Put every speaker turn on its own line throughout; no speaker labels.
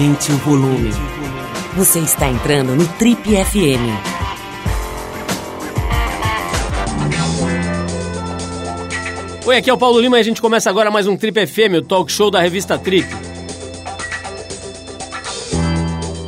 Aumente o volume. Você está entrando no Trip FM.
Oi, aqui é o Paulo Lima e a gente começa agora mais um Trip FM, o talk show da revista Trip.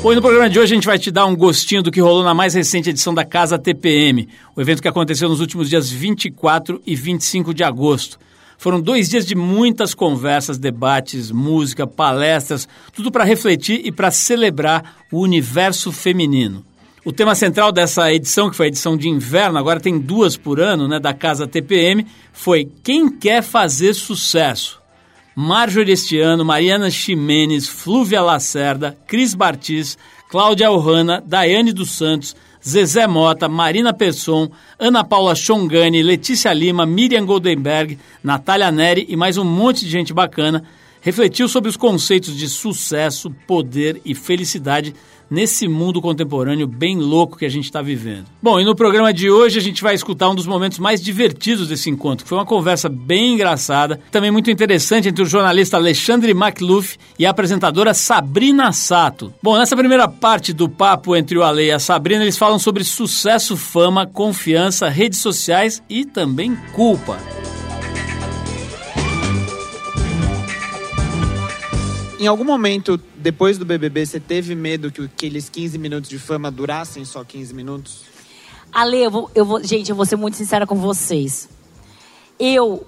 Bom, e no programa de hoje a gente vai te dar um gostinho do que rolou na mais recente edição da Casa TPM, o evento que aconteceu nos últimos dias 24 e 25 de agosto. Foram dois dias de muitas conversas, debates, música, palestras, tudo para refletir e para celebrar o universo feminino. O tema central dessa edição, que foi a edição de inverno, agora tem duas por ano, né, da Casa TPM, foi Quem Quer Fazer Sucesso? Marjorie este ano, Mariana Ximenes, Flúvia Lacerda, Cris Bartis, Cláudia Ohana, Daiane dos Santos, Zezé Mota, Marina Pesson, Ana Paula Chongani, Letícia Lima, Miriam Goldenberg, Natália Neri e mais um monte de gente bacana refletiu sobre os conceitos de sucesso, poder e felicidade nesse mundo contemporâneo bem louco que a gente está vivendo. Bom, e no programa de hoje a gente vai escutar um dos momentos mais divertidos desse encontro, que foi uma conversa bem engraçada, também muito interessante entre o jornalista Alexandre McLuff e a apresentadora Sabrina Sato. Bom, nessa primeira parte do papo entre o Ale e a Sabrina, eles falam sobre sucesso, fama, confiança, redes sociais e também culpa.
Em algum momento, depois do BBB, você teve medo que aqueles 15 minutos de fama durassem só 15 minutos?
Ale, eu vou, eu vou, gente, eu vou ser muito sincera com vocês. Eu,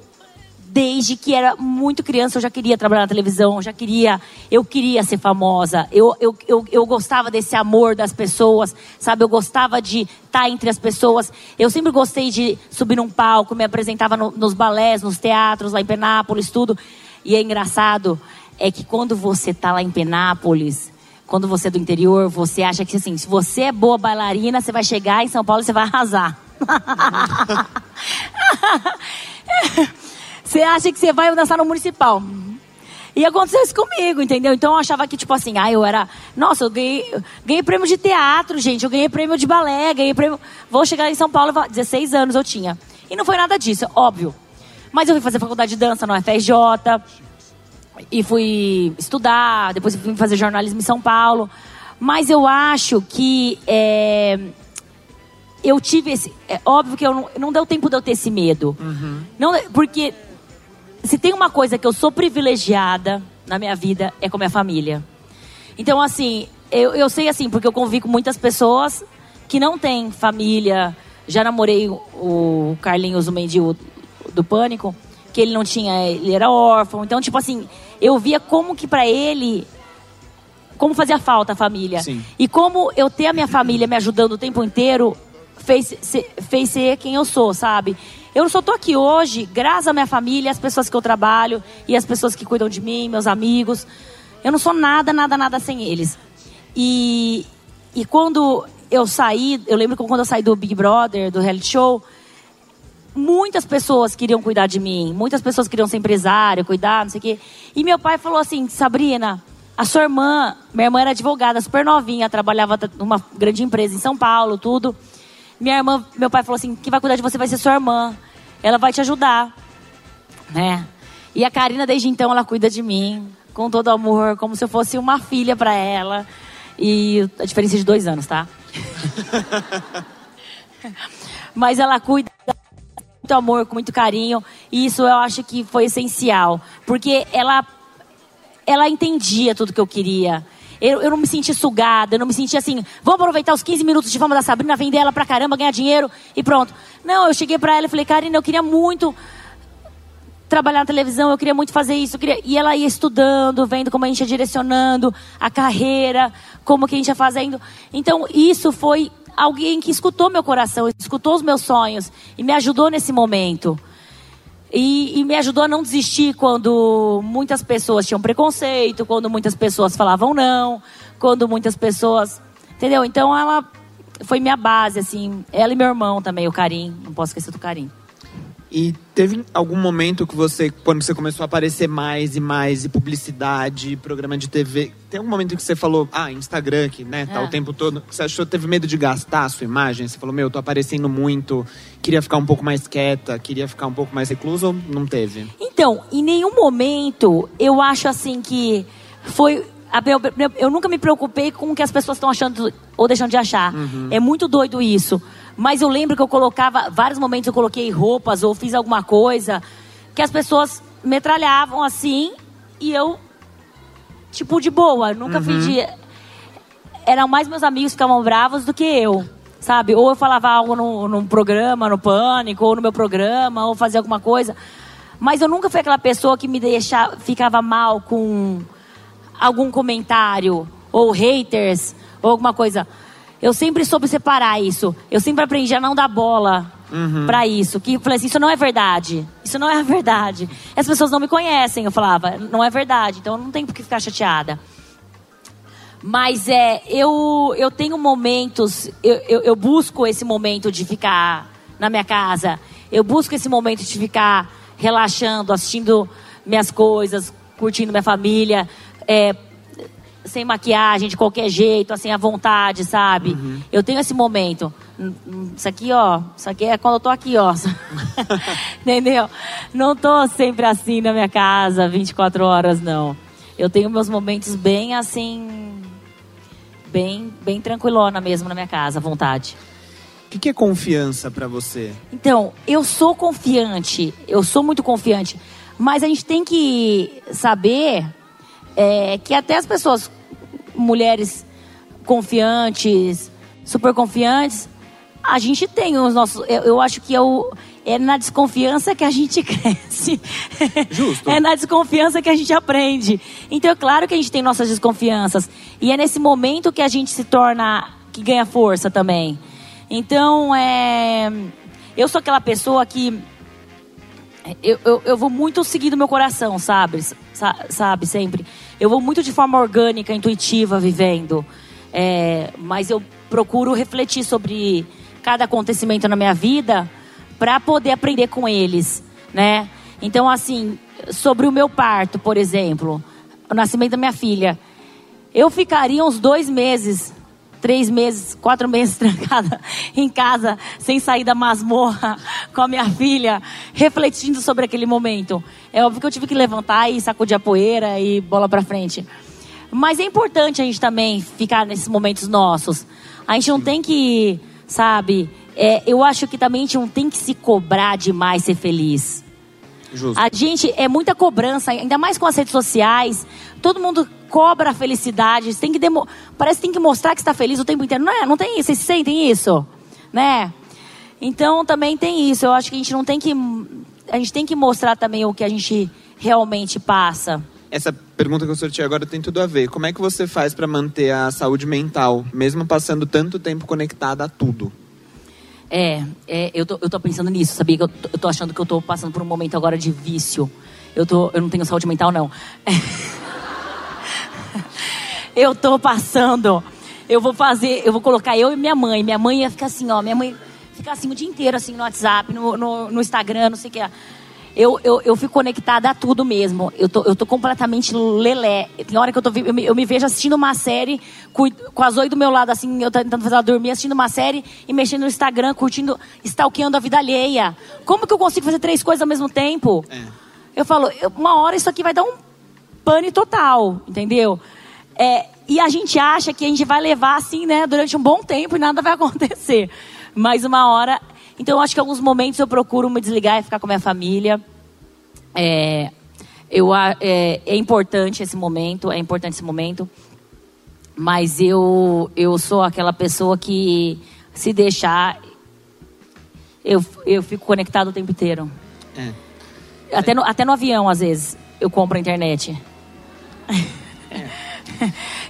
desde que era muito criança, eu já queria trabalhar na televisão, já queria, eu queria ser famosa. Eu, eu, eu, eu gostava desse amor das pessoas, sabe? Eu gostava de estar entre as pessoas. Eu sempre gostei de subir num palco, me apresentava no, nos balés, nos teatros, lá em Penápolis, tudo. E é engraçado, é que quando você está lá em Penápolis, quando você é do interior, você acha que assim, se você é boa bailarina, você vai chegar em São Paulo e você vai arrasar. você acha que você vai dançar no municipal. E aconteceu isso comigo, entendeu? Então eu achava que, tipo assim, ah, eu era. Nossa, eu ganhei, ganhei prêmio de teatro, gente. Eu ganhei prêmio de balé, ganhei prêmio. Vou chegar em São Paulo, 16 anos eu tinha. E não foi nada disso, óbvio. Mas eu fui fazer faculdade de dança no FRJ e fui estudar, depois fui fazer jornalismo em São Paulo. Mas eu acho que é, eu tive esse. É óbvio que eu não, não deu tempo de eu ter esse medo. Uhum. Não, porque se tem uma coisa que eu sou privilegiada na minha vida é com a minha família. Então, assim, eu, eu sei assim, porque eu convivo com muitas pessoas que não têm família. Já namorei o Carlinhos, o mendigo do Pânico que ele não tinha, ele era órfão. Então, tipo assim, eu via como que para ele como fazia falta a família. Sim. E como eu ter a minha família me ajudando o tempo inteiro fez, fez ser quem eu sou, sabe? Eu só tô aqui hoje graças à minha família, às pessoas que eu trabalho e às pessoas que cuidam de mim, meus amigos. Eu não sou nada, nada, nada sem eles. E, e quando eu saí, eu lembro que quando eu saí do Big Brother, do reality show, muitas pessoas queriam cuidar de mim, muitas pessoas queriam ser empresário, cuidar, não sei o quê. E meu pai falou assim: Sabrina, a sua irmã, minha irmã era advogada, super novinha, trabalhava numa grande empresa em São Paulo, tudo. Minha irmã, meu pai falou assim: quem vai cuidar de você vai ser sua irmã. Ela vai te ajudar, né? E a Karina, desde então, ela cuida de mim com todo amor, como se eu fosse uma filha para ela. E a diferença é de dois anos, tá? Mas ela cuida muito amor, com muito carinho. E isso eu acho que foi essencial. Porque ela, ela entendia tudo que eu queria. Eu, eu não me senti sugada, eu não me senti assim, vamos aproveitar os 15 minutos de fama da Sabrina, vender ela pra caramba, ganhar dinheiro e pronto. Não, eu cheguei pra ela e falei, Karina, eu queria muito trabalhar na televisão, eu queria muito fazer isso. Queria... E ela ia estudando, vendo como a gente ia direcionando a carreira, como que a gente ia fazendo. Então, isso foi alguém que escutou meu coração, escutou os meus sonhos e me ajudou nesse momento. E, e, me ajudou a não desistir quando muitas pessoas tinham preconceito, quando muitas pessoas falavam não, quando muitas pessoas. Entendeu? Então ela foi minha base, assim. Ela e meu irmão também, o Karim. Não posso esquecer do Karim.
E teve algum momento que você, quando você começou a aparecer mais e mais, e publicidade, programa de TV, tem algum momento que você falou, ah, Instagram, que né, tá é. o tempo todo, que você achou, teve medo de gastar a sua imagem? Você falou, meu, tô aparecendo muito, queria ficar um pouco mais quieta, queria ficar um pouco mais recluso ou não teve?
Então, em nenhum momento eu acho assim que foi eu, nunca me preocupei com o que as pessoas estão achando ou deixando de achar. É muito doido isso. Mas eu lembro que eu colocava, vários momentos eu coloquei roupas ou fiz alguma coisa que as pessoas metralhavam assim e eu, tipo, de boa. eu Nunca fiz de. Eram mais meus amigos que ficavam bravos do que eu. Sabe? Ou eu falava algo no, num programa, no pânico, ou no meu programa, ou fazia alguma coisa. Mas eu nunca fui aquela pessoa que me deixava, ficava mal com algum comentário, ou haters, ou alguma coisa. Eu sempre soube separar isso. Eu sempre aprendi a não dar bola pra isso. Que falei assim, isso não é verdade. Isso não é a verdade. As pessoas não me conhecem, eu falava, não é verdade. Então eu não tenho por que ficar chateada. Mas é, eu, eu tenho momentos, eu, eu, eu busco esse momento de ficar na minha casa. Eu busco esse momento de ficar relaxando, assistindo minhas coisas, curtindo minha família, é, sem maquiagem, de qualquer jeito, assim, à vontade, sabe? Eu tenho esse momento. Hum, hum, Isso aqui, ó, isso aqui é quando eu tô aqui, ó. Entendeu? Não tô sempre assim na minha casa, 24 horas, não. Eu tenho meus momentos bem assim. Bem, bem tranquilona mesmo na minha casa, à vontade.
O que, que é confiança pra você?
Então, eu sou confiante, eu sou muito confiante, mas a gente tem que saber é, que até as pessoas, mulheres confiantes, super confiantes, a gente tem os nossos. Eu, eu acho que é, o, é na desconfiança que a gente cresce.
Justo.
é na desconfiança que a gente aprende. Então, é claro que a gente tem nossas desconfianças. E é nesse momento que a gente se torna. que ganha força também. Então, é. Eu sou aquela pessoa que. Eu, eu, eu vou muito seguir do meu coração, sabe? Sa- sabe, sempre. Eu vou muito de forma orgânica, intuitiva, vivendo. É, mas eu procuro refletir sobre cada acontecimento na minha vida para poder aprender com eles, né? Então, assim, sobre o meu parto, por exemplo, o nascimento da minha filha, eu ficaria uns dois meses, três meses, quatro meses trancada em casa, sem sair da masmorra com a minha filha, refletindo sobre aquele momento. É óbvio que eu tive que levantar e sacudir a poeira e bola pra frente. Mas é importante a gente também ficar nesses momentos nossos. A gente não tem que, sabe? é, eu acho que também a gente não tem que se cobrar demais ser feliz.
Justo.
A gente é muita cobrança, ainda mais com as redes sociais. Todo mundo cobra a felicidade. Você tem que demo... Parece que tem que mostrar que está feliz o tempo inteiro. Não é? Não tem isso? Vocês sentem isso? Né? Então também tem isso. Eu acho que a gente não tem que. A gente tem que mostrar também o que a gente realmente passa.
Essa pergunta que eu sorteei agora tem tudo a ver. Como é que você faz pra manter a saúde mental, mesmo passando tanto tempo conectada a tudo?
É, é, eu, tô, eu tô pensando nisso, sabia? Que eu, tô- eu tô achando que eu tô passando por um momento agora de vício. Eu, tô, eu não tenho saúde mental, não. eu tô passando. Eu vou fazer, eu vou colocar eu e minha mãe. Minha mãe ia ficar assim, ó. Minha mãe fica assim o dia inteiro, assim, no WhatsApp, no, no, no Instagram, não sei o que. Eu, eu, eu fico conectada a tudo mesmo. Eu tô, eu tô completamente lelé. Tem hora que eu, tô, eu, me, eu me vejo assistindo uma série, com a Zoe do meu lado, assim, eu tentando fazer ela dormir, assistindo uma série e mexendo no Instagram, curtindo, stalkeando a vida alheia. Como que eu consigo fazer três coisas ao mesmo tempo?
É.
Eu falo, uma hora isso aqui vai dar um pane total, entendeu? É, e a gente acha que a gente vai levar assim, né, durante um bom tempo e nada vai acontecer. Mas uma hora. Então, eu acho que em alguns momentos eu procuro me desligar e ficar com a minha família. É, eu, é, é importante esse momento, é importante esse momento. Mas eu, eu sou aquela pessoa que, se deixar, eu, eu fico conectado o tempo inteiro.
É.
Até no, até no avião, às vezes, eu compro a internet.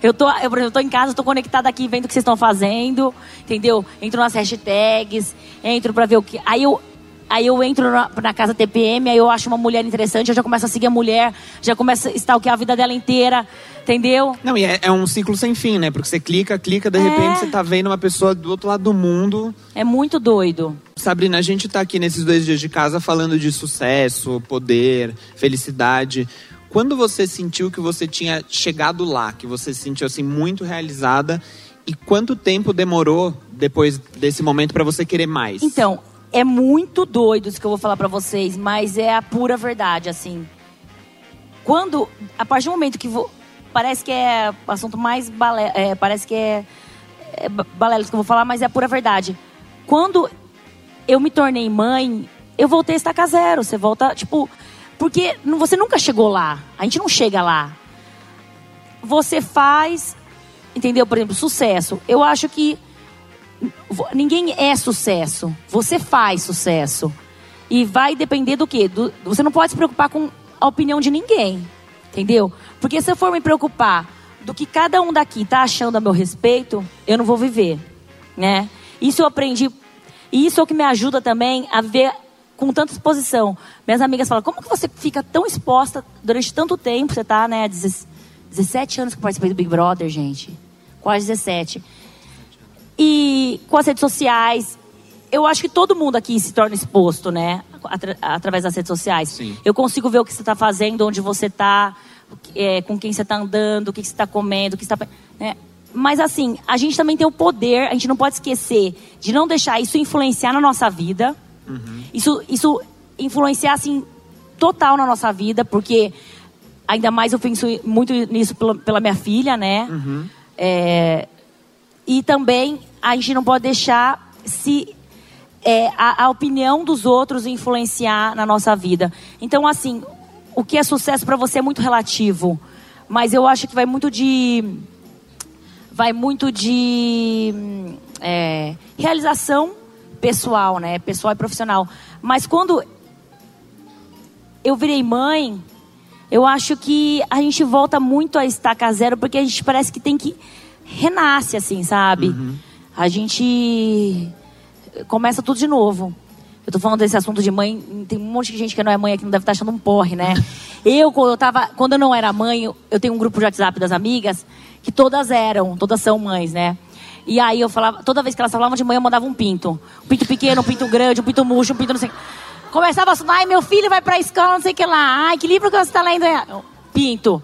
Eu tô, eu, por exemplo, tô em casa, tô conectada aqui, vendo o que vocês estão fazendo, entendeu? Entro nas hashtags, entro pra ver o que. Aí eu, aí eu entro na, na casa TPM, aí eu acho uma mulher interessante, eu já começo a seguir a mulher, já começo a stalkear a vida dela inteira, entendeu?
Não, e é, é um ciclo sem fim, né? Porque você clica, clica, de
É.
repente você tá vendo uma pessoa do outro lado do mundo.
É muito doido.
Sabrina, a gente tá aqui nesses dois dias de casa falando de sucesso, poder, felicidade. Quando você sentiu que você tinha chegado lá, que você se sentiu assim muito realizada, e quanto tempo demorou depois desse momento pra você querer mais?
Então, é muito doido isso que eu vou falar pra vocês, mas é a pura verdade, assim. Quando, a partir do momento que vo- parece que é assunto mais balé, é, parece que é, é balela que eu vou falar, mas é a pura verdade. Quando eu me tornei mãe, eu voltei a estacar zero. Você volta, tipo, porque você nunca chegou lá. A gente não chega lá. Você faz, entendeu? Por exemplo, sucesso. Eu acho que ninguém é sucesso. Você faz sucesso. E vai depender do quê? Do, você não pode se preocupar com a opinião de ninguém. Entendeu? Porque se eu for me preocupar do que cada um daqui tá achando a meu respeito, eu não vou viver, né? Isso eu aprendi e isso é o que me ajuda também a ver com tanta exposição. Minhas amigas falam: "Como que você fica tão exposta durante tanto tempo? Você tá, né, 17 anos que eu participei do Big Brother, gente. Quase 17. E com as redes sociais, eu acho que todo mundo aqui se torna exposto, né? Atra através das redes sociais.
Sim.
Eu consigo ver o que você está fazendo, onde você está, é, com quem você está andando, o que você está comendo, o que está. Né? Mas assim, a gente também tem o poder, a gente não pode esquecer de não deixar isso influenciar na nossa vida.
Uhum.
Isso, isso influenciar assim total na nossa vida, porque ainda mais eu penso muito nisso pela, pela minha filha, né?
Uhum.
É, e também a gente não pode deixar se é, a, a, opinião dos outros influenciar na nossa vida. Então, assim, o que é sucesso para você é muito relativo, mas eu acho que vai muito de vai muito de é, realização pessoal, né? Pessoal e profissional. Mas quando eu virei mãe, eu acho que a gente volta muito a estaca zero porque a gente parece que tem que renasce assim, sabe?
Uhum.
A gente começa tudo de novo. Eu tô falando desse assunto de mãe, tem um monte de gente que não é mãe aqui, não deve estar achando um porre, né? eu, quando eu tava, quando eu não era mãe, eu tenho um grupo de WhatsApp das amigas, que todas eram, todas são mães, né? E aí eu falava, toda vez que elas falavam de mãe, eu mandava um pinto. Um pinto pequeno, um pinto grande, um pinto murcho, um pinto não sei. Começava a ai, meu filho vai pra escola, não sei o que lá. Ai, que livro que você tá lendo? Pinto.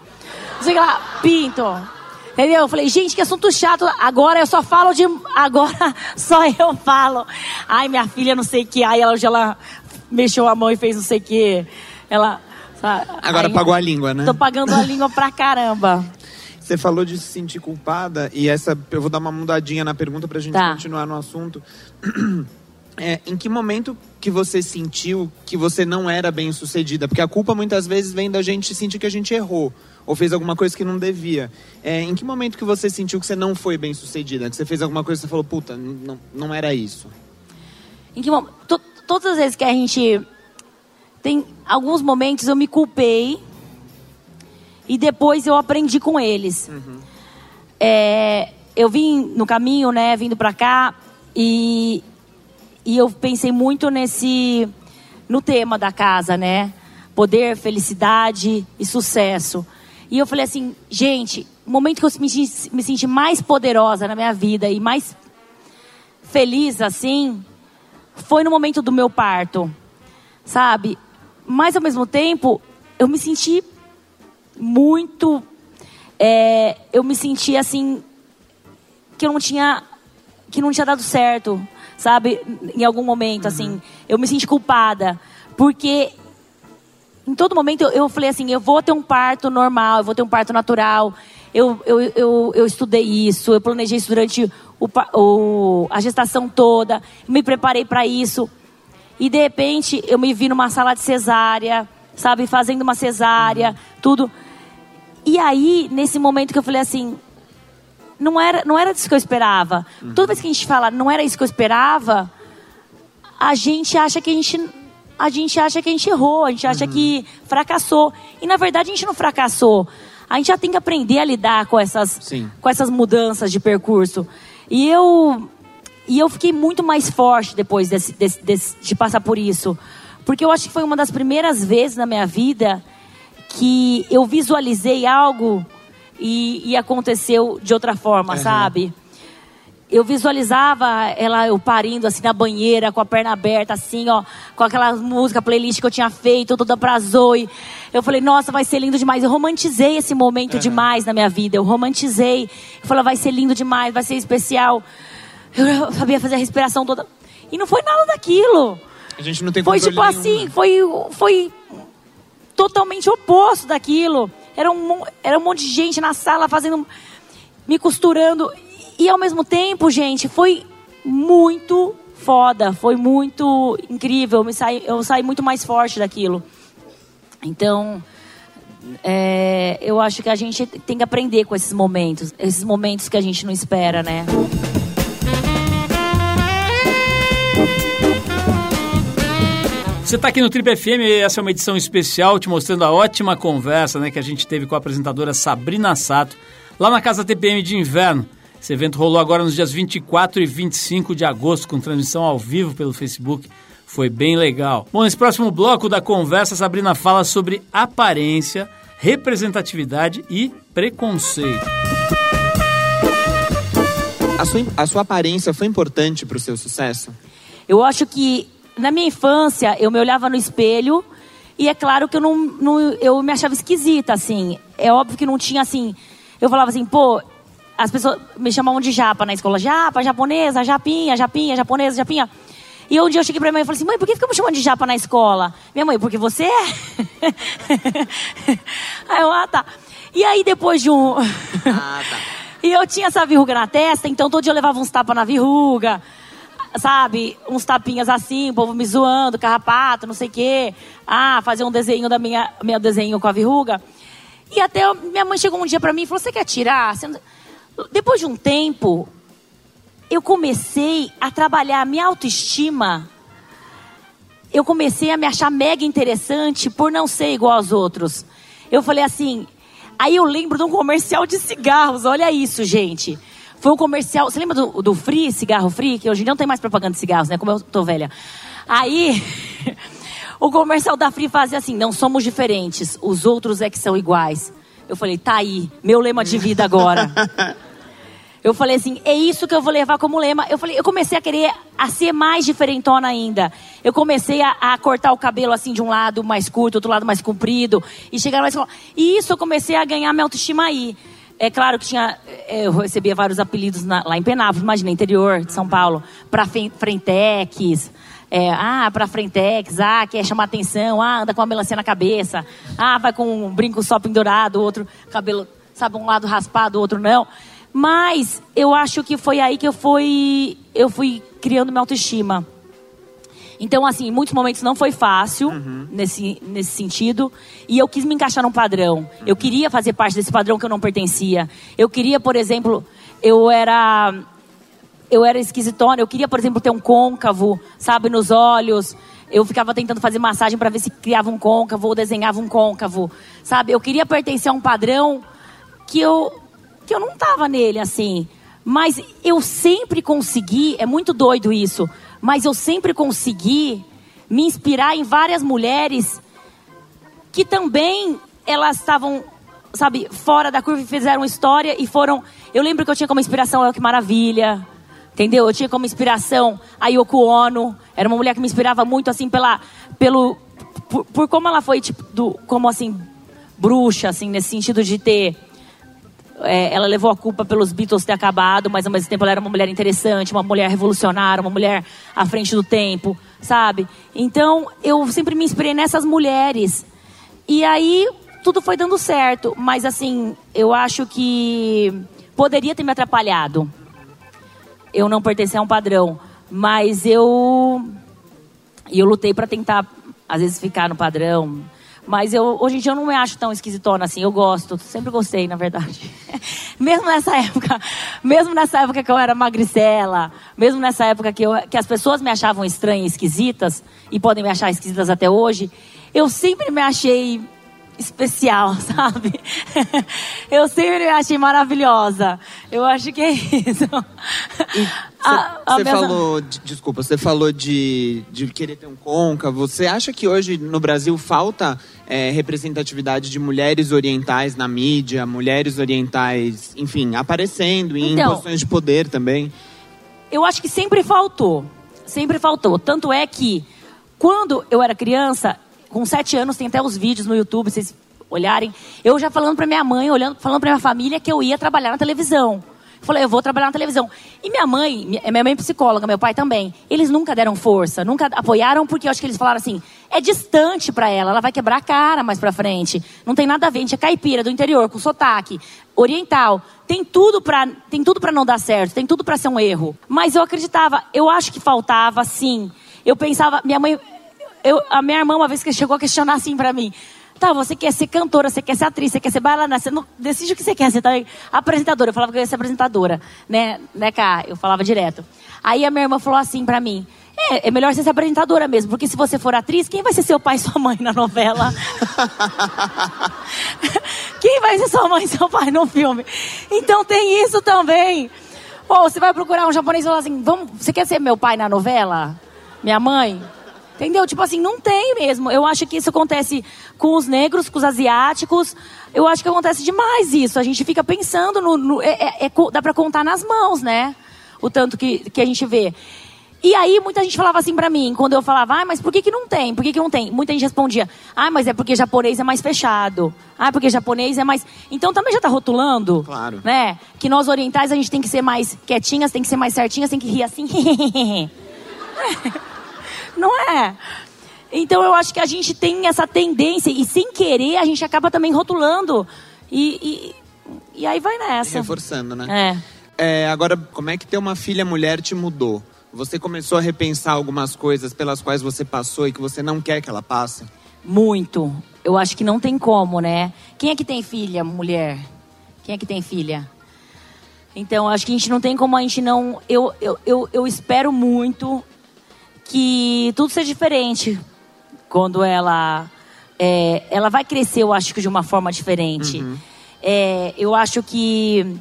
Não sei o que lá, pinto. Entendeu? Eu falei, gente, que assunto chato. Agora eu só falo de. Agora só eu falo. Ai, minha filha, não sei o que. Aí ela, hoje ela mexeu a mão e fez não sei o que. Ela. Sabe?
Agora
Aí,
pagou a língua, né?
Tô pagando a língua pra caramba.
Você falou de se sentir culpada e essa eu vou dar uma mudadinha na pergunta pra gente
Tá.
continuar no assunto. É, em que momento que você sentiu que você não era bem sucedida? Porque a culpa muitas vezes vem da gente sentir que a gente errou ou fez alguma coisa que não devia. É, em que momento que você sentiu que você não foi bem sucedida? Que você fez alguma coisa e você falou, puta, não, não era isso?
Em que todas as vezes que a gente tem alguns momentos eu me culpei e depois eu aprendi com eles. É, eu vim no caminho, né, vindo pra cá e e eu pensei muito nesse no tema da casa, né? Poder, felicidade e sucesso. E eu falei assim, gente, o momento que eu me, me senti mais poderosa na minha vida e mais feliz assim, foi no momento do meu parto, sabe? Mas ao mesmo tempo, eu me senti muito. é, eu me senti assim que eu não tinha que não tinha dado certo, sabe? Em algum momento, assim, eu me senti culpada porque em todo momento eu, eu falei assim, eu vou ter um parto normal, eu vou ter um parto natural. Eu, eu, eu, eu estudei isso, eu planejei isso durante o, o- a gestação toda, me preparei para isso. E de repente eu me vi numa sala de cesárea, sabe, fazendo uma cesárea, tudo. E aí, nesse momento que eu falei assim, não era, não era isso que eu esperava. Toda vez que a gente fala, não era isso que eu esperava, a gente acha que a gente a gente acha que a gente errou, a gente acha que fracassou. E na verdade a gente não fracassou. A gente já tem que aprender a lidar com essas
Sim.
com essas mudanças de percurso. E eu e eu fiquei muito mais forte depois desse, desse- desse- de passar por isso. Porque eu acho que foi uma das primeiras vezes na minha vida que eu visualizei algo e, e aconteceu de outra forma, sabe? Eu visualizava ela, eu parindo assim na banheira, com a perna aberta, assim, ó, com aquela música, playlist que eu tinha feito, toda pra Zoe. Eu falei, nossa, vai ser lindo demais. Eu romantizei esse momento demais na minha vida. Eu romantizei. Eu falei, vai ser lindo demais, vai ser especial. Eu sabia fazer a respiração toda. E não foi nada daquilo.
A gente não tem
Foi tipo assim,
né?
foi, foi totalmente oposto daquilo. era um, era um monte de gente na sala fazendo, me costurando. E ao mesmo tempo, gente, foi muito foda, foi muito incrível. Me saí, eu saí muito mais forte daquilo. Então, é, eu acho que a gente tem que aprender com esses momentos, esses momentos que a gente não espera, né?
Você está aqui no Trip FM e essa é uma edição especial te mostrando a ótima conversa né, que a gente teve com a apresentadora Sabrina Sato, lá na Casa TPM de Inverno. Esse evento rolou agora nos dias 24 e 25 de agosto, com transmissão ao vivo pelo Facebook. Foi bem legal. Bom, nesse próximo bloco da conversa, Sabrina fala sobre aparência, representatividade e preconceito.
A sua, a sua aparência foi importante para o seu sucesso?
Eu acho que na minha infância, eu me olhava no espelho e é claro que eu não, não, eu me achava esquisita, assim. É óbvio que não tinha, assim... Eu falava assim, pô... As pessoas me chamavam de japa na escola. Japa, japonesa, japinha, japinha, japonesa, japinha. E um dia eu cheguei pra minha mãe e falei assim, mãe, por que fica me chamando de japa na escola? Minha mãe, porque você é? aí eu, ah, tá. E aí depois de um...
Ah, tá.
e eu tinha essa verruga na testa, então todo dia eu levava uns tapas na verruga sabe, uns tapinhas assim, o povo me zoando, carrapato, não sei o quê. Ah, fazer um desenho da minha, meu desenho com a verruga. E até minha mãe chegou um dia para mim e falou: Você quer tirar? Depois de um tempo, eu comecei a trabalhar a minha autoestima. Eu comecei a me achar mega interessante por não ser igual aos outros. Eu falei assim. Aí eu lembro de um comercial de cigarros. Olha isso, gente. Foi um comercial. Você lembra do, do Free, cigarro Free? Que hoje não tem mais propaganda de cigarros, né? Como eu tô velha. Aí, o comercial da Free fazia assim: não somos diferentes, os outros é que são iguais. Eu falei, tá aí, meu lema de vida agora. Eu falei assim, é isso que eu vou levar como lema. Eu falei, eu comecei a querer a ser mais diferentona ainda. Eu comecei a, a cortar o cabelo assim de um lado mais curto, outro lado mais comprido e chegar mais e isso eu comecei a ganhar minha autoestima aí. É claro que tinha, é, eu recebia vários apelidos na, lá em Penápolis, imagina, interior de São Paulo, para Frentex, é, ah, para Frentex, ah, quer chamar atenção, ah, anda com uma melancia na cabeça, ah, vai com um brinco só pendurado, outro cabelo, sabe, um lado raspado, outro não. Mas eu acho que foi aí que eu fui, eu fui criando minha autoestima. Então, assim, em muitos momentos não foi fácil uhum. nesse, nesse sentido. E eu quis me encaixar num padrão. Uhum. Eu queria fazer parte desse padrão que eu não pertencia. Eu queria, por exemplo, eu era. Eu era esquisitona, eu queria, por exemplo, ter um côncavo, sabe, nos olhos. Eu ficava tentando fazer massagem para ver se criava um côncavo ou desenhava um côncavo, sabe? Eu queria pertencer a um padrão que eu, que eu não tava nele, assim. Mas eu sempre consegui, é muito doido isso mas eu sempre consegui me inspirar em várias mulheres que também elas estavam, sabe, fora da curva e fizeram história e foram. Eu lembro que eu tinha como inspiração El Que Maravilha, entendeu? Eu tinha como inspiração a Yoko Ono, era uma mulher que me inspirava muito assim pela, pelo, por, por como ela foi tipo, do, como assim bruxa, assim nesse sentido de ter é, ela levou a culpa pelos Beatles ter acabado, mas ao mesmo tempo ela era uma mulher interessante, uma mulher revolucionária, uma mulher à frente do tempo, sabe? Então eu sempre me inspirei nessas mulheres. E aí tudo foi dando certo, mas assim, eu acho que poderia ter me atrapalhado. Eu não pertencer a um padrão, mas eu eu lutei para tentar às vezes ficar no padrão mas eu, hoje em dia eu não me acho tão esquisitona assim. Eu gosto, sempre gostei, na verdade. mesmo nessa época, mesmo nessa época que eu era magricela, mesmo nessa época que, eu, que as pessoas me achavam estranhas e esquisitas, e podem me achar esquisitas até hoje, eu sempre me achei especial, sabe? Eu sempre me achei maravilhosa. Eu acho que é isso.
Você falou, de, desculpa, você falou de, de querer ter um conca. Você acha que hoje no Brasil falta é, representatividade de mulheres orientais na mídia, mulheres orientais, enfim, aparecendo em então, posições de poder também?
Eu acho que sempre faltou. Sempre faltou. Tanto é que quando eu era criança, com sete anos, tem até os vídeos no YouTube, vocês olharem. Eu já falando para minha mãe, olhando, falando para minha família que eu ia trabalhar na televisão. Falei, eu vou trabalhar na televisão. E minha mãe, minha mãe é psicóloga, meu pai também. Eles nunca deram força, nunca apoiaram, porque eu acho que eles falaram assim: é distante para ela, ela vai quebrar a cara mais pra frente. Não tem nada a ver, a gente é caipira do interior, com sotaque, oriental. Tem tudo pra, tem tudo não dar certo, tem tudo pra ser um erro. Mas eu acreditava, eu acho que faltava, sim. Eu pensava, minha mãe. Eu, a minha irmã, uma vez que chegou a questionar assim pra mim: Tá, você quer ser cantora, você quer ser atriz, você quer ser bailarina, você não decide o que você quer, você tá apresentadora. Eu falava que eu ia ser apresentadora, né, né, cá? Eu falava direto. Aí a minha irmã falou assim pra mim: é, é melhor você ser apresentadora mesmo, porque se você for atriz, quem vai ser seu pai e sua mãe na novela? quem vai ser sua mãe e seu pai no filme? Então tem isso também. Ou você vai procurar um japonês e falar assim: Vamos, você quer ser meu pai na novela? Minha mãe? Entendeu? Tipo assim, não tem mesmo. Eu acho que isso acontece com os negros, com os asiáticos. Eu acho que acontece demais isso. A gente fica pensando no. no é, é, é, dá pra contar nas mãos, né? O tanto que, que a gente vê. E aí muita gente falava assim pra mim, quando eu falava, ah, mas por que, que não tem? Por que, que não tem? Muita gente respondia, ah, mas é porque japonês é mais fechado. Ah, porque japonês é mais. Então também já tá rotulando.
Claro.
Né? Que nós orientais a gente tem que ser mais quietinhas, tem que ser mais certinhas, tem que rir assim. Não é? Então eu acho que a gente tem essa tendência e sem querer a gente acaba também rotulando. E, e, e aí vai nessa.
Reforçando, né? É. é. Agora, como é que ter uma filha mulher te mudou? Você começou a repensar algumas coisas pelas quais você passou e que você não quer que ela passe?
Muito. Eu acho que não tem como, né? Quem é que tem filha, mulher? Quem é que tem filha? Então, acho que a gente não tem como a gente não. Eu, eu, eu, eu espero muito que tudo seja diferente quando ela é, ela vai crescer, eu acho que de uma forma diferente. Uhum. É, eu acho que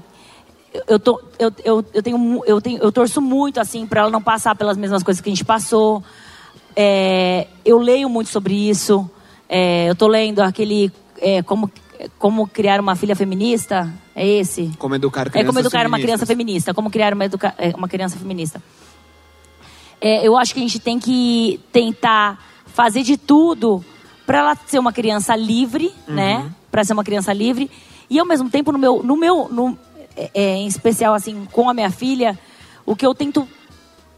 eu, tô, eu, eu, eu, tenho, eu, tenho, eu torço muito assim para ela não passar pelas mesmas coisas que a gente passou. É, eu leio muito sobre isso. É, eu tô lendo aquele é, como como criar uma filha feminista. É esse?
Como educar
crianças É como educar uma criança feminista. Como criar uma, educa, é, uma criança feminista. É, eu acho que a gente tem que tentar fazer de tudo para ela ser uma criança livre, uhum. né? Para ser uma criança livre e ao mesmo tempo no meu, no meu, no, é, é, em especial assim com a minha filha, o que eu tento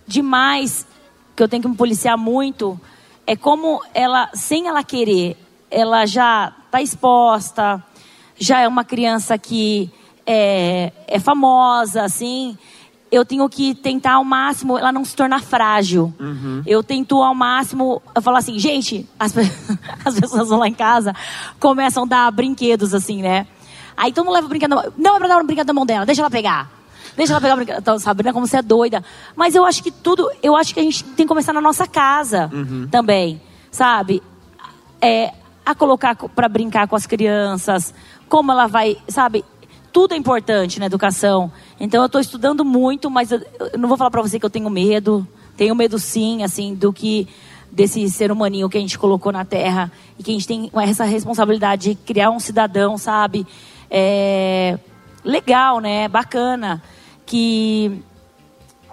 demais, que eu tenho que me policiar muito, é como ela, sem ela querer, ela já está exposta, já é uma criança que é, é famosa, assim eu tenho que tentar ao máximo ela não se tornar frágil. Uhum. Eu tento ao máximo, eu falo assim, gente, as, as pessoas vão lá em casa, começam a dar brinquedos assim, né? Aí todo mundo leva o brinquedo, não é pra dar um brinquedo na mão dela, deixa ela pegar. Deixa ela pegar o brinquedo. Então, Sabrina, como você é doida. Mas eu acho que tudo, eu acho que a gente tem que começar na nossa casa uhum. também, sabe? É, a colocar para brincar com as crianças, como ela vai, sabe? Tudo é importante na educação. Então eu estou estudando muito, mas eu, eu não vou falar para você que eu tenho medo. Tenho medo sim, assim, do que desse ser humaninho que a gente colocou na Terra e que a gente tem essa responsabilidade de criar um cidadão, sabe? É, legal, né? Bacana que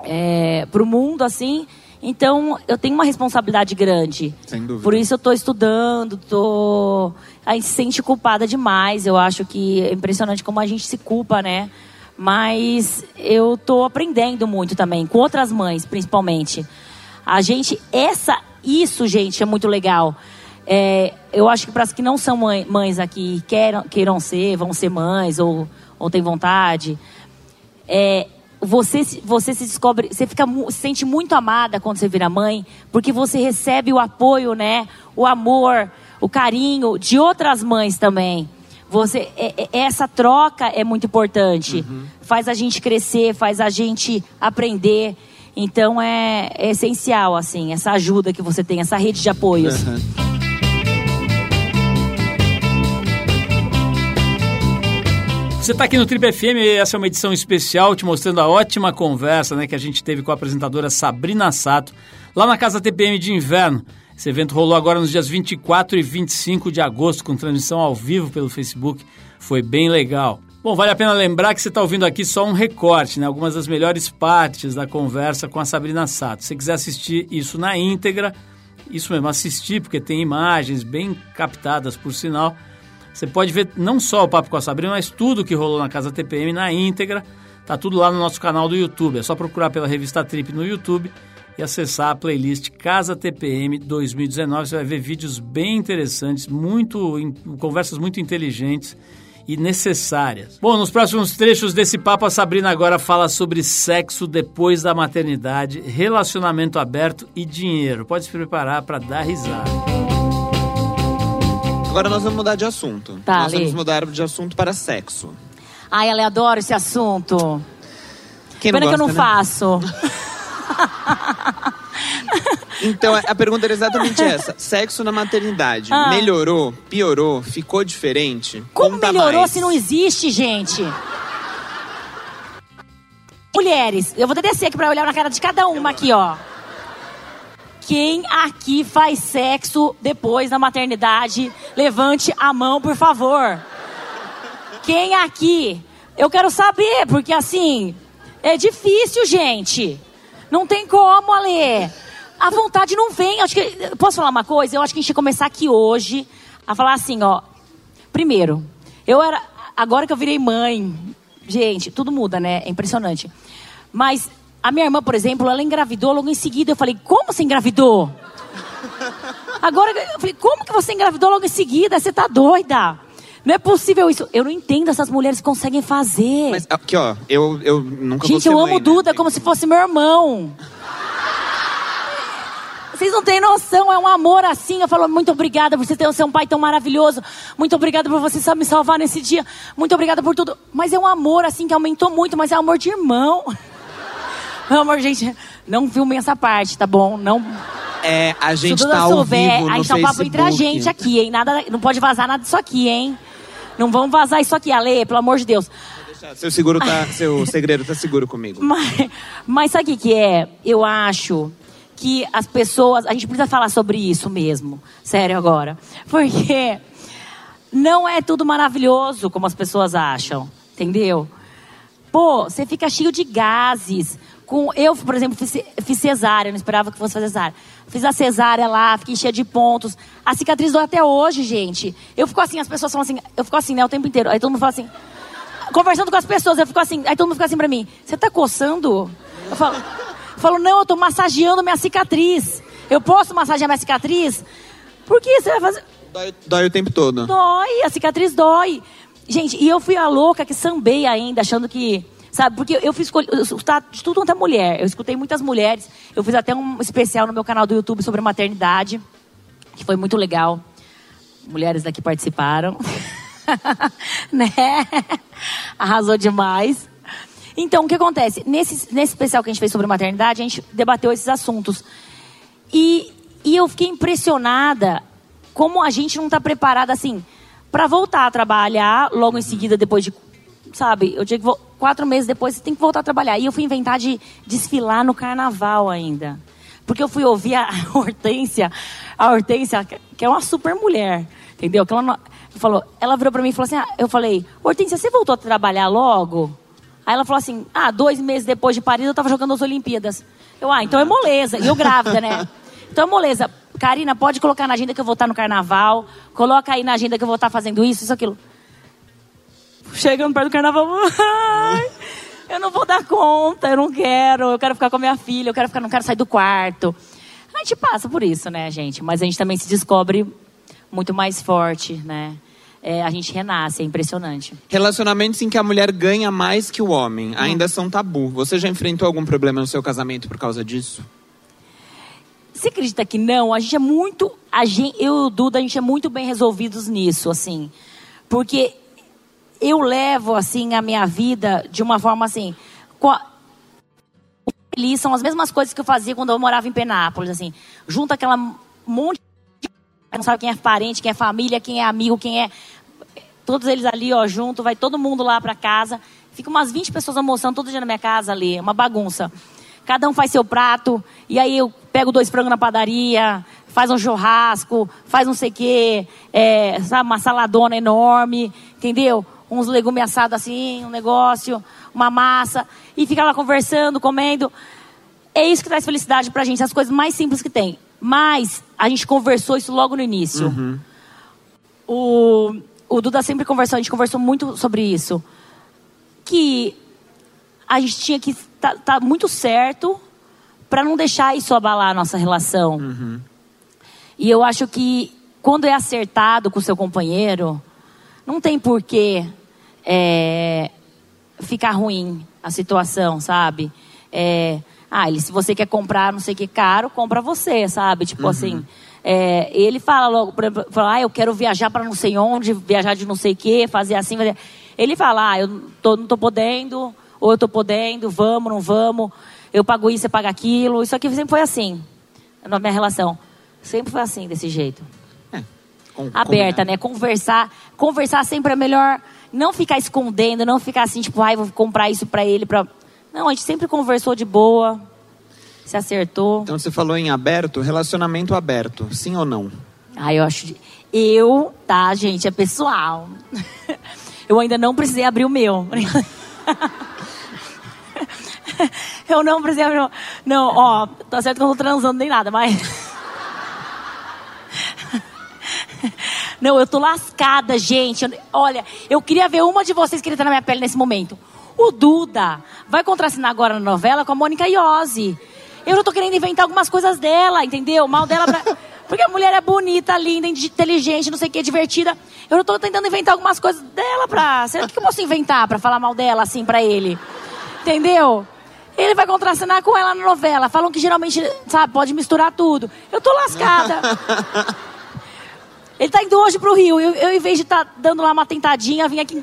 é, para o mundo assim então, eu tenho uma responsabilidade grande.
Sem dúvida.
Por isso eu estou estudando, tô... a gente se sente culpada demais. Eu acho que é impressionante como a gente se culpa, né? Mas eu estou aprendendo muito também, com outras mães, principalmente. A gente, essa, isso, gente, é muito legal. É, eu acho que para as que não são mãe, mães aqui, queiram, queiram ser, vão ser mães ou, ou têm vontade, é, você, você se descobre, você fica, se sente muito amada quando você vira mãe, porque você recebe o apoio, né? O amor, o carinho de outras mães também. Você, é, é, essa troca é muito importante. Uhum. Faz a gente crescer, faz a gente aprender. Então é, é, essencial, assim, essa ajuda que você tem, essa rede de apoios. Uhum.
Você está aqui no Trip FM e essa é uma edição especial te mostrando a ótima conversa né, que a gente teve com a apresentadora Sabrina Sato, lá na Casa TPM de Inverno. Esse evento rolou agora nos dias 24 e 25 de agosto, com transmissão ao vivo pelo Facebook. Foi bem legal. Bom, vale a pena lembrar que você está ouvindo aqui só um recorte, né? Algumas das melhores partes da conversa com a Sabrina Sato. Se você quiser assistir isso na íntegra, isso mesmo, assistir, porque tem imagens bem captadas, por sinal, você pode ver não só o Papo com a Sabrina, mas tudo que rolou na Casa TPM na íntegra. Tá tudo lá no nosso canal do YouTube. É só procurar pela revista Trip no YouTube e acessar a playlist Casa TPM 2019. Você vai ver vídeos bem interessantes, muito conversas muito inteligentes e necessárias. Bom, nos próximos trechos desse papo, a Sabrina agora fala sobre sexo depois da maternidade, relacionamento aberto e dinheiro. Pode se preparar para dar risada.
Agora nós vamos mudar de assunto.
Tá,
nós
Lê.
vamos mudar de assunto para sexo.
Ai, ela adora esse assunto.
Quem
Pena que eu não
gosta, né?
faço.
Então, a pergunta era exatamente essa. Sexo na maternidade.
Ah.
Melhorou? Piorou? Ficou diferente?
Como
Conta
melhorou
mais.
se não existe, gente? Mulheres, eu vou descer aqui pra olhar na cara de cada uma aqui, ó. Quem aqui faz sexo depois da maternidade? Levante a mão, por favor. Quem aqui? Eu quero saber, porque assim, é difícil, gente. Não tem como, Ale. A vontade não vem. Acho que, posso falar uma coisa? Eu acho que a gente ia começar aqui hoje a falar assim, ó. Primeiro, eu era. Agora que eu virei mãe, gente, tudo muda, né? É impressionante. Mas a minha irmã, por exemplo, ela engravidou logo em seguida. Eu falei, como você engravidou? Agora, eu falei, como que você engravidou logo em seguida? Você tá doida? Não é possível isso. Eu não entendo essas mulheres que conseguem fazer.
Mas aqui, ó, eu, eu nunca
Gente, eu
mãe,
amo
né?
Duda como se fosse meu irmão. Vocês não têm noção, é um amor assim. Eu falo, muito obrigada por você ter ser um pai tão maravilhoso. Muito obrigada por você me salvar nesse dia. Muito obrigada por tudo. Mas é um amor assim que aumentou muito, mas é amor de irmão. Meu amor, gente, não filmem essa parte, tá bom? Não.
É, a gente tá ao
souber,
vivo no
a gente tá um papo entre a gente aqui, hein? Nada, não pode vazar nada disso aqui, hein? Não vamos vazar isso aqui, Ale, pelo amor de Deus.
Seu seguro tá, seu segredo tá seguro comigo.
Mas, mas sabe o que, é? Eu acho que as pessoas. A gente precisa falar sobre isso mesmo. Sério agora. Porque não é tudo maravilhoso como as pessoas acham. Entendeu? Pô, você fica cheio de gases. Com, eu, por exemplo, fiz, fiz cesárea, eu não esperava que fosse fazer cesárea. Fiz a cesárea lá, fiquei cheia de pontos. A cicatriz dói até hoje, gente. Eu fico assim, as pessoas falam assim, eu fico assim, né, o tempo inteiro. Aí todo mundo fala assim, conversando com as pessoas, eu fico assim, aí todo mundo fica assim pra mim, você tá coçando? Eu falo, eu falo, não, eu tô massageando minha cicatriz. Eu posso massagear minha cicatriz? Por que você vai fazer?
Dói, dói o tempo todo.
Dói, a cicatriz dói. Gente, e eu fui a louca que sambei ainda, achando que. Sabe, porque eu fiz escutar de tudo quanto é mulher. Eu escutei muitas mulheres. Eu fiz até um especial no meu canal do YouTube sobre maternidade, que foi muito legal. Mulheres daqui participaram. né? Arrasou demais. Então, o que acontece? Nesse, nesse especial que a gente fez sobre maternidade, a gente debateu esses assuntos. E, e eu fiquei impressionada como a gente não está preparada assim para voltar a trabalhar logo em seguida depois de sabe eu tinha que quatro meses depois você tem que voltar a trabalhar e eu fui inventar de desfilar no carnaval ainda porque eu fui ouvir a Hortência a Hortência que é uma super mulher entendeu que ela não- falou ela virou para mim e falou assim ah, eu falei Hortência você voltou a trabalhar logo Aí ela falou assim: ah, dois meses depois de Paris eu tava jogando as Olimpíadas. Eu, ah, então é moleza. E eu grávida, né? Então é moleza. Karina, pode colocar na agenda que eu vou estar no carnaval. Coloca aí na agenda que eu vou estar fazendo isso, isso, aquilo. Chegando perto do carnaval. Ai, eu não vou dar conta, eu não quero. Eu quero ficar com a minha filha, eu quero ficar, não quero sair do quarto. A gente passa por isso, né, gente? Mas a gente também se descobre muito mais forte, né? É, a gente renasce, é impressionante.
Relacionamentos em que a mulher ganha mais que o homem ainda são tabu. Você já enfrentou algum problema no seu casamento por causa disso?
Você acredita que não? A gente é muito. A gente, eu e o Duda, a gente é muito bem resolvidos nisso, assim. Porque eu levo, assim, a minha vida de uma forma assim. com a- Feliz são as mesmas coisas que eu fazia quando eu morava em Penápolis, assim. Junta aquela monte de. Não sabe quem é parente, quem é família, quem é amigo, quem é. Todos eles ali, ó, junto, vai todo mundo lá pra casa. Fica umas 20 pessoas almoçando todo dia na minha casa ali, uma bagunça. Cada um faz seu prato, e aí eu pego dois frangos na padaria, faz um churrasco, faz não sei o quê, é, sabe, uma saladona enorme, entendeu? Uns legumes assados assim, um negócio, uma massa, e fica lá conversando, comendo. É isso que traz felicidade pra gente, as coisas mais simples que tem. Mas a gente conversou isso logo no início. O, o Duda sempre conversou, a gente conversou muito sobre isso. Que a gente tinha que estar tá, tá muito certo para não deixar isso abalar a nossa relação.
Uhum.
E eu acho que quando é acertado com o seu companheiro, não tem porquê é, ficar ruim a situação, sabe? É, ah, ele, se você quer comprar não sei o que caro, compra você, sabe? Tipo
Uhum.
assim, é, ele fala logo, por exemplo, fala, ah, eu quero viajar para não sei onde, viajar de não sei o que, fazer assim, fazer... Ele fala, ah, eu tô, não tô podendo, ou eu tô podendo, vamos, não vamos, eu pago isso, você paga aquilo. Isso aqui sempre foi assim, na minha relação. Sempre foi assim, desse jeito.
Com-
Aberta,
combinado.
né? Conversar, conversar sempre é melhor. Não ficar escondendo, não ficar assim, tipo, ai, vou comprar isso pra ele, pra... Não, a gente sempre conversou de boa, se acertou.
Então você falou em aberto, relacionamento aberto, sim ou não?
Ah, eu acho. Eu, tá, gente, é pessoal. Eu ainda não precisei abrir o meu. Eu não precisei abrir o Não, ó, tá certo que eu não tô transando nem nada, mas. Não, eu tô lascada, gente. Olha, eu queria ver uma de vocês que ele tá na minha pele nesse momento. O Duda vai contracenar agora na novela com a Mônica Iose. Eu já tô querendo inventar algumas coisas dela, entendeu? Mal dela pra... Porque a mulher é bonita, linda, inteligente, não sei o que, divertida. Eu tô tentando inventar algumas coisas dela pra... Será que eu posso inventar pra falar mal dela, assim, pra ele? Entendeu? Ele vai contracenar com ela na novela. Falam que geralmente, sabe, pode misturar tudo. Eu tô lascada. Ele tá indo hoje pro Rio. Eu, eu em vez de estar dando lá uma tentadinha, vim aqui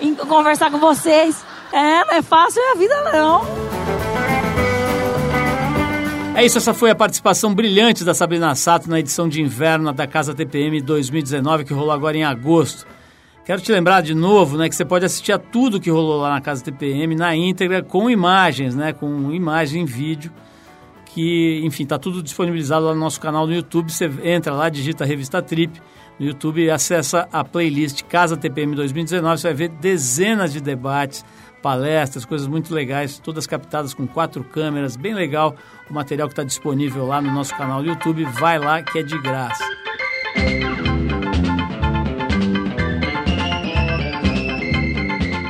em- em conversar com vocês. É, não é fácil é a vida, não.
É isso, essa foi a participação brilhante da Sabrina Sato na edição de inverno da Casa TPM 2019, que rolou agora em agosto. Quero te lembrar de novo, né, que você pode assistir a tudo que rolou lá na Casa TPM na íntegra com imagens, né, com imagem em vídeo, que, enfim, tá tudo disponibilizado lá no nosso canal no YouTube. Você entra lá, digita Revista Trip no YouTube e acessa a playlist Casa TPM 2019. Você vai ver dezenas de debates, palestras, coisas muito legais, todas captadas com quatro câmeras, bem legal. O material que está disponível lá no nosso canal do YouTube, vai lá que é de graça.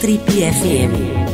Trip FM.